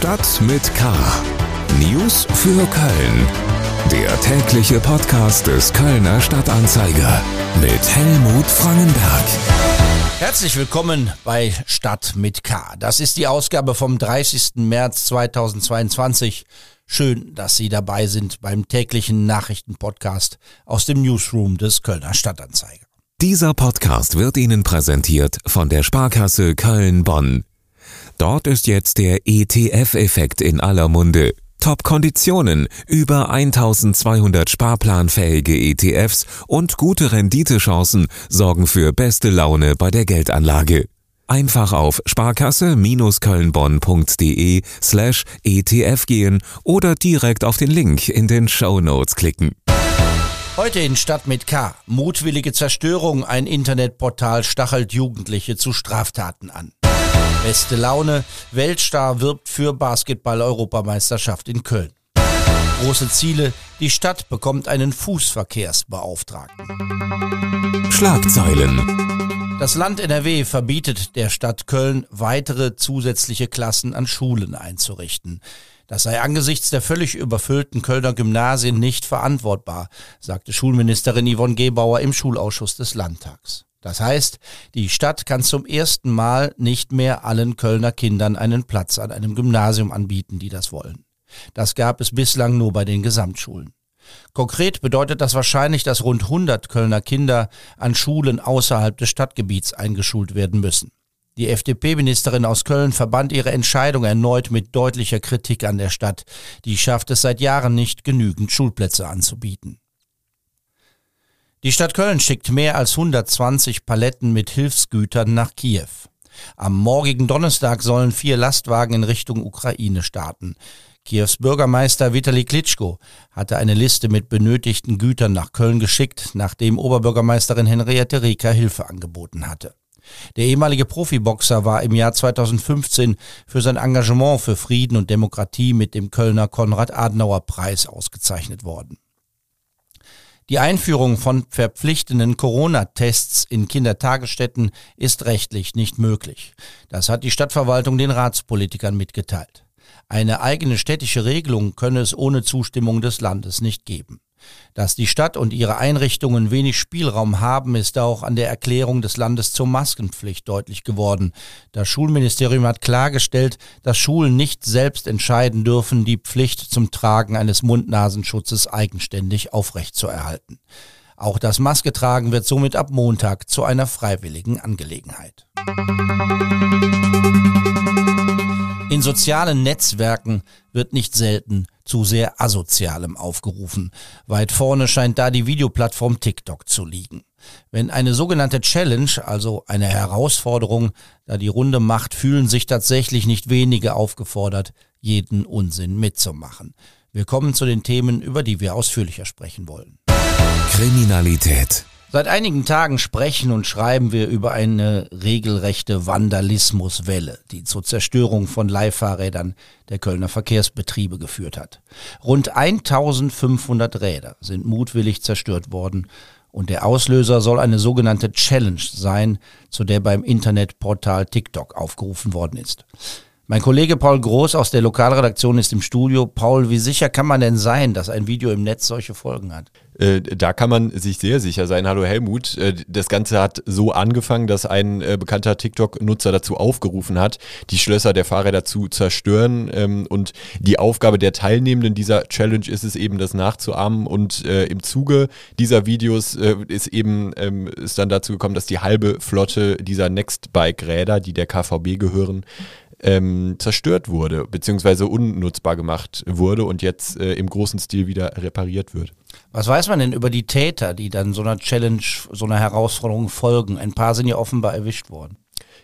Stadt mit K. News für Köln. Der tägliche Podcast des Kölner Stadtanzeiger mit Helmut Frangenberg. Herzlich willkommen bei Stadt mit K. Das ist die Ausgabe vom 30. März 2022. Schön, dass Sie dabei sind beim täglichen Nachrichtenpodcast aus dem Newsroom des Kölner Stadtanzeiger. Dieser Podcast wird Ihnen präsentiert von der Sparkasse Köln-Bonn. Dort ist jetzt der ETF-Effekt in aller Munde. Top-Konditionen, über 1200 sparplanfähige ETFs und gute Renditechancen sorgen für beste Laune bei der Geldanlage. Einfach auf sparkasse-kölnbonn.de slash ETF gehen oder direkt auf den Link in den Show Notes klicken. Heute in Stadt mit K. Mutwillige Zerstörung. Ein Internetportal stachelt Jugendliche zu Straftaten an. Beste Laune. Weltstar wirbt für Basketball-Europameisterschaft in Köln. Große Ziele. Die Stadt bekommt einen Fußverkehrsbeauftragten. Schlagzeilen. Das Land NRW verbietet der Stadt Köln, weitere zusätzliche Klassen an Schulen einzurichten. Das sei angesichts der völlig überfüllten Kölner Gymnasien nicht verantwortbar, sagte Schulministerin Yvonne Gebauer im Schulausschuss des Landtags. Das heißt, die Stadt kann zum ersten Mal nicht mehr allen Kölner Kindern einen Platz an einem Gymnasium anbieten, die das wollen. Das gab es bislang nur bei den Gesamtschulen. Konkret bedeutet das wahrscheinlich, dass rund 100 Kölner Kinder an Schulen außerhalb des Stadtgebiets eingeschult werden müssen. Die FDP-Ministerin aus Köln verband ihre Entscheidung erneut mit deutlicher Kritik an der Stadt. Die schafft es seit Jahren nicht, genügend Schulplätze anzubieten. Die Stadt Köln schickt mehr als 120 Paletten mit Hilfsgütern nach Kiew. Am morgigen Donnerstag sollen vier Lastwagen in Richtung Ukraine starten. Kiews Bürgermeister Vitali Klitschko hatte eine Liste mit benötigten Gütern nach Köln geschickt, nachdem Oberbürgermeisterin Henriette Rieker Hilfe angeboten hatte. Der ehemalige Profiboxer war im Jahr 2015 für sein Engagement für Frieden und Demokratie mit dem Kölner Konrad-Adenauer-Preis ausgezeichnet worden. Die Einführung von verpflichtenden Corona-Tests in Kindertagesstätten ist rechtlich nicht möglich. Das hat die Stadtverwaltung den Ratspolitikern mitgeteilt. Eine eigene städtische Regelung könne es ohne Zustimmung des Landes nicht geben. Dass die Stadt und ihre Einrichtungen wenig Spielraum haben, ist auch an der Erklärung des Landes zur Maskenpflicht deutlich geworden. Das Schulministerium hat klargestellt, dass Schulen nicht selbst entscheiden dürfen, die Pflicht zum Tragen eines Mund-Nasenschutzes eigenständig aufrechtzuerhalten. Auch das Masketragen wird somit ab Montag zu einer freiwilligen Angelegenheit. In sozialen Netzwerken wird nicht selten zu sehr asozialem aufgerufen. Weit vorne scheint da die Videoplattform TikTok zu liegen. Wenn eine sogenannte Challenge, also eine Herausforderung, da die Runde macht, fühlen sich tatsächlich nicht wenige aufgefordert, jeden Unsinn mitzumachen. Wir kommen zu den Themen, über die wir ausführlicher sprechen wollen. Kriminalität. Seit einigen Tagen sprechen und schreiben wir über eine regelrechte Vandalismuswelle, die zur Zerstörung von Leihfahrrädern der Kölner Verkehrsbetriebe geführt hat. Rund 1500 Räder sind mutwillig zerstört worden und der Auslöser soll eine sogenannte Challenge sein, zu der beim Internetportal TikTok aufgerufen worden ist. Mein Kollege Paul Groß aus der Lokalredaktion ist im Studio. Paul, wie sicher kann man denn sein, dass ein Video im Netz solche Folgen hat? Äh, da kann man sich sehr sicher sein. Hallo Helmut. Äh, das Ganze hat so angefangen, dass ein äh, bekannter TikTok-Nutzer dazu aufgerufen hat, die Schlösser der Fahrräder zu zerstören. Ähm, und die Aufgabe der Teilnehmenden dieser Challenge ist es eben, das nachzuahmen. Und im Zuge dieser Videos ist eben ähm, ist dann dazu gekommen, dass die halbe Flotte dieser Nextbike-Räder, die der KVB gehören, ähm, zerstört wurde, beziehungsweise unnutzbar gemacht wurde und jetzt äh, im großen Stil wieder repariert wird. Was weiß man denn über die Täter, die dann so einer Challenge, so einer Herausforderung folgen? Ein paar sind ja offenbar erwischt worden.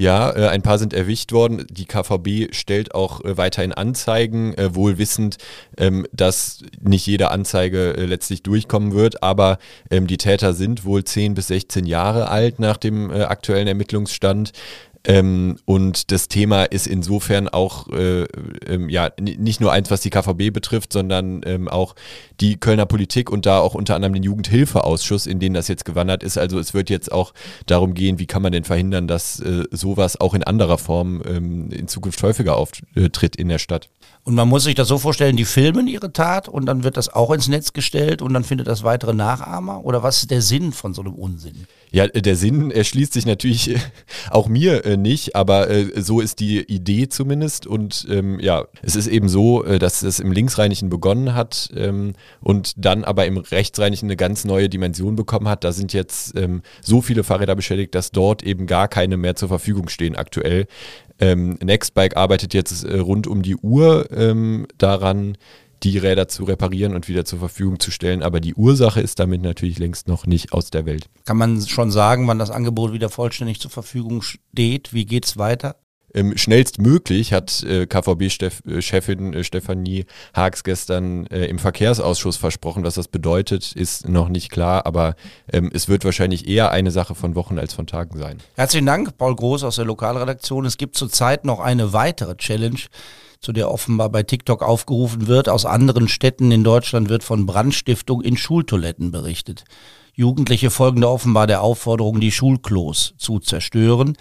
Ja, äh, ein paar sind erwischt worden. Die KVB stellt auch äh, weiterhin Anzeigen, äh, wohl wissend, ähm, dass nicht jede Anzeige äh, letztlich durchkommen wird. Aber ähm, die Täter sind wohl 10 bis 16 Jahre alt nach dem äh, aktuellen Ermittlungsstand. Ähm, und das Thema ist insofern auch äh, ähm, ja nicht nur eins, was die KVB betrifft, sondern ähm, auch die Kölner Politik und da auch unter anderem den Jugendhilfeausschuss, in den das jetzt gewandert ist. Also es wird jetzt auch darum gehen, wie kann man denn verhindern, dass äh, sowas auch in anderer Form ähm, in Zukunft häufiger auftritt in der Stadt. Und man muss sich das so vorstellen, die filmen ihre Tat und dann wird das auch ins Netz gestellt und dann findet das weitere Nachahmer? Oder was ist der Sinn von so einem Unsinn? Ja, der Sinn erschließt sich natürlich auch mir äh, nicht, aber äh, so ist die Idee zumindest. Und ähm, ja, es ist eben so, äh, dass es im Linksrheinischen begonnen hat ähm, und dann aber im Rechtsrheinischen eine ganz neue Dimension bekommen hat. Da sind jetzt ähm, so viele Fahrräder beschädigt, dass dort eben gar keine mehr zur Verfügung stehen aktuell. Ähm, Nextbike arbeitet jetzt rund um die Uhr ähm, daran, die Räder zu reparieren und wieder zur Verfügung zu stellen. Aber die Ursache ist damit natürlich längst noch nicht aus der Welt. Kann man schon sagen, wann das Angebot wieder vollständig zur Verfügung steht? Wie geht es weiter? Ähm, schnellstmöglich hat äh, KVB-Chefin äh, Stefanie Haags gestern äh, im Verkehrsausschuss versprochen. Was das bedeutet, ist noch nicht klar, aber ähm, es wird wahrscheinlich eher eine Sache von Wochen als von Tagen sein. Herzlichen Dank, Paul Groß aus der Lokalredaktion. Es gibt zurzeit noch eine weitere Challenge zu der offenbar bei TikTok aufgerufen wird. Aus anderen Städten in Deutschland wird von Brandstiftung in Schultoiletten berichtet. Jugendliche folgen da offenbar der Aufforderung, die Schulklos zu zerstören.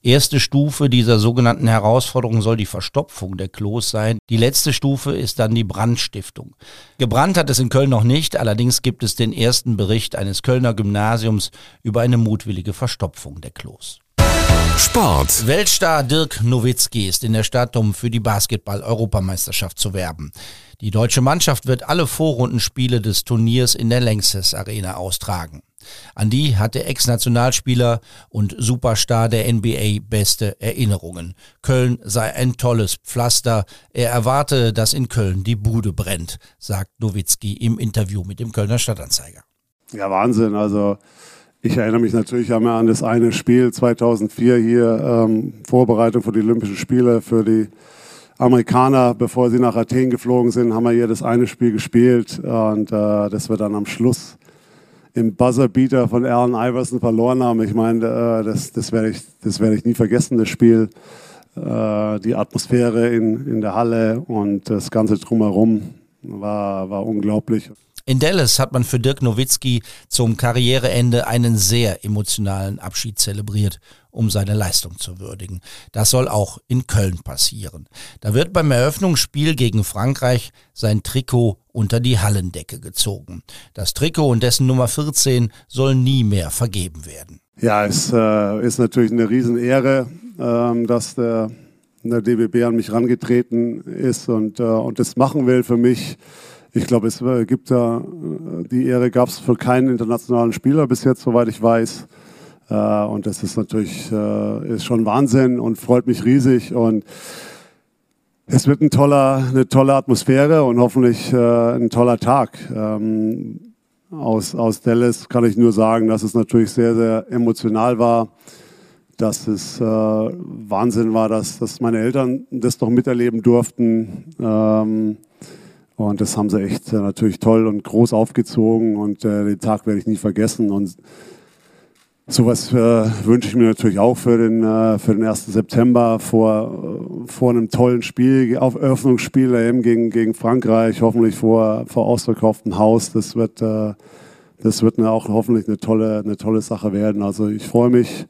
Erste Stufe dieser sogenannten Herausforderung soll die Verstopfung der Klos sein. Die letzte Stufe ist dann die Brandstiftung. Gebrannt hat es in Köln noch nicht, allerdings gibt es den ersten Bericht eines Kölner Gymnasiums über eine mutwillige Verstopfung der Klos. Sport. Weltstar Dirk Nowitzki ist in der Stadt, um für die Basketball-Europameisterschaft zu werben. Die deutsche Mannschaft wird alle Vorrundenspiele des Turniers in der Längstes Arena austragen. An die hat der Ex-Nationalspieler und Superstar der NBA beste Erinnerungen. Köln sei ein tolles Pflaster. Er erwarte, dass in Köln die Bude brennt, sagt Nowitzki im Interview mit dem Kölner Stadtanzeiger. Ja, Wahnsinn. Also ich erinnere mich natürlich einmal an das eine Spiel 2004 hier, ähm, Vorbereitung für die Olympischen Spiele für die Amerikaner, bevor sie nach Athen geflogen sind, haben wir hier das eine Spiel gespielt und äh, das wir dann am Schluss im Buzzerbeater von Allen Iverson verloren haben. Ich meine, äh, das, das werde ich, das werd ich nie vergessen, das Spiel. Äh, die Atmosphäre in, in der Halle und das Ganze drumherum war, war unglaublich. In Dallas hat man für Dirk Nowitzki zum Karriereende einen sehr emotionalen Abschied zelebriert, um seine Leistung zu würdigen. Das soll auch in Köln passieren. Da wird beim Eröffnungsspiel gegen Frankreich sein Trikot unter die Hallendecke gezogen. Das Trikot und dessen Nummer 14 soll nie mehr vergeben werden. Ja, es äh, ist natürlich eine Riesenehre, äh, dass der, der DBB an mich rangetreten ist und, äh, und das machen will für mich. Ich glaube, es äh, gibt da, äh, die Ehre gab es für keinen internationalen Spieler bis jetzt, soweit ich weiß. Äh, und das ist natürlich ist schon Wahnsinn und freut mich riesig. Und es wird ein toller, eine tolle Atmosphäre und hoffentlich ein toller Tag. Ähm, aus, aus Dallas kann ich nur sagen, dass es natürlich sehr, sehr emotional war dass es äh, Wahnsinn war, dass, dass meine Eltern das doch miterleben durften. Ähm, und das haben sie echt äh, natürlich toll und groß aufgezogen und äh, den Tag werde ich nie vergessen. Und sowas äh, wünsche ich mir natürlich auch für den, äh, für den 1. September vor, vor einem tollen Spiel, auf Eröffnungsspiel eben gegen, gegen Frankreich, hoffentlich vor, vor ausverkauftem Haus. Das wird, äh, das wird eine, auch hoffentlich eine tolle, eine tolle Sache werden. Also ich freue mich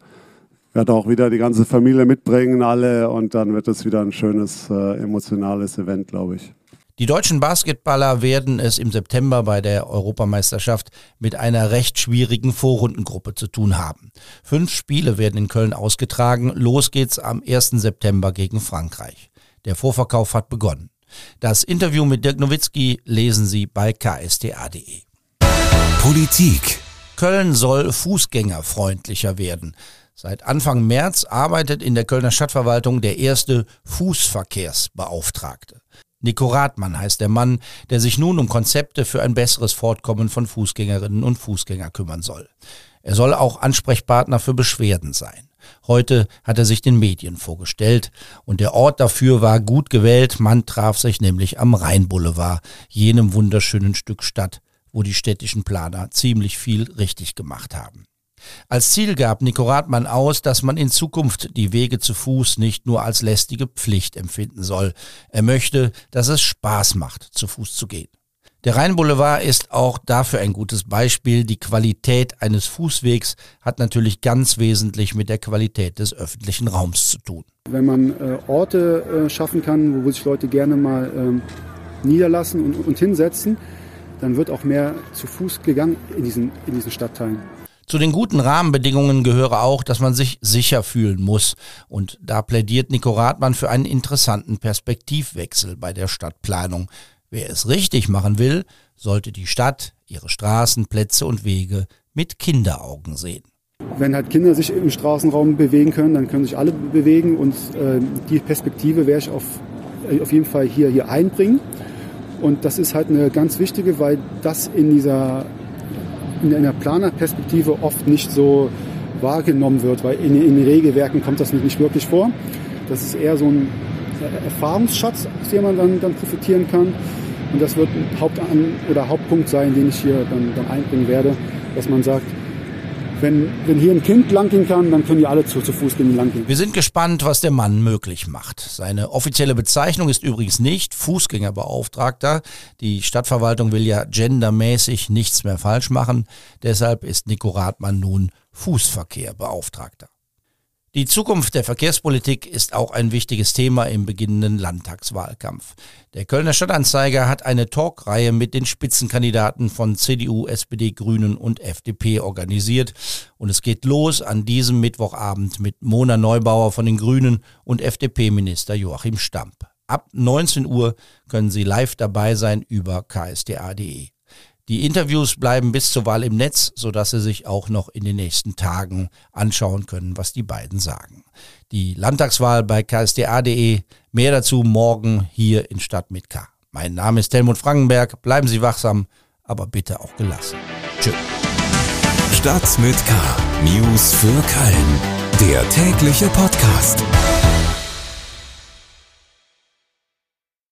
werde auch wieder die ganze Familie mitbringen, alle, und dann wird es wieder ein schönes, äh, emotionales Event, glaube ich. Die deutschen Basketballer werden es im September bei der Europameisterschaft mit einer recht schwierigen Vorrundengruppe zu tun haben. Fünf Spiele werden in Köln ausgetragen. Los geht's am 1. September gegen Frankreich. Der Vorverkauf hat begonnen. Das Interview mit Dirk Nowitzki lesen Sie bei ksta.de. Politik. Köln soll fußgängerfreundlicher werden. Seit Anfang März arbeitet in der Kölner Stadtverwaltung der erste Fußverkehrsbeauftragte. Nico Rathmann heißt der Mann, der sich nun um Konzepte für ein besseres Fortkommen von Fußgängerinnen und Fußgänger kümmern soll. Er soll auch Ansprechpartner für Beschwerden sein. Heute hat er sich den Medien vorgestellt und der Ort dafür war gut gewählt. Man traf sich nämlich am Rheinboulevard, jenem wunderschönen Stück Stadt, wo die städtischen Planer ziemlich viel richtig gemacht haben. Als Ziel gab Nico Rathmann aus, dass man in Zukunft die Wege zu Fuß nicht nur als lästige Pflicht empfinden soll. Er möchte, dass es Spaß macht, zu Fuß zu gehen. Der Rheinboulevard ist auch dafür ein gutes Beispiel. Die Qualität eines Fußwegs hat natürlich ganz wesentlich mit der Qualität des öffentlichen Raums zu tun. Wenn man äh, Orte äh, schaffen kann, wo sich Leute gerne mal ähm, niederlassen und, und hinsetzen, dann wird auch mehr zu Fuß gegangen in diesen, in diesen Stadtteilen. Zu den guten Rahmenbedingungen gehöre auch, dass man sich sicher fühlen muss. Und da plädiert Nico Rathmann für einen interessanten Perspektivwechsel bei der Stadtplanung. Wer es richtig machen will, sollte die Stadt, ihre Straßen, Plätze und Wege mit Kinderaugen sehen. Wenn halt Kinder sich im Straßenraum bewegen können, dann können sich alle bewegen und äh, die Perspektive werde ich auf, äh, auf jeden Fall hier, hier einbringen. Und das ist halt eine ganz wichtige, weil das in dieser in einer Planerperspektive oft nicht so wahrgenommen wird, weil in, in Regelwerken kommt das nicht wirklich vor. Das ist eher so ein Erfahrungsschatz, aus dem man dann, dann profitieren kann. Und das wird ein Hauptan oder Hauptpunkt sein, den ich hier dann, dann einbringen werde, dass man sagt, wenn, wenn hier ein Kind langgehen kann, dann können die alle zu, zu Fuß gehen langgehen. Wir sind gespannt, was der Mann möglich macht. Seine offizielle Bezeichnung ist übrigens nicht Fußgängerbeauftragter. Die Stadtverwaltung will ja gendermäßig nichts mehr falsch machen. Deshalb ist Nico Rathmann nun Fußverkehrbeauftragter. Die Zukunft der Verkehrspolitik ist auch ein wichtiges Thema im beginnenden Landtagswahlkampf. Der Kölner Stadtanzeiger hat eine Talkreihe mit den Spitzenkandidaten von CDU, SPD, Grünen und FDP organisiert. Und es geht los an diesem Mittwochabend mit Mona Neubauer von den Grünen und FDP-Minister Joachim Stamp. Ab 19 Uhr können Sie live dabei sein über ksda.de. Die Interviews bleiben bis zur Wahl im Netz, sodass Sie sich auch noch in den nächsten Tagen anschauen können, was die beiden sagen. Die Landtagswahl bei ksda.de. Mehr dazu morgen hier in Stadt mit K. Mein Name ist Helmut Frankenberg. Bleiben Sie wachsam, aber bitte auch gelassen. Tschüss. Stadt mit K. News für Köln. Der tägliche Podcast.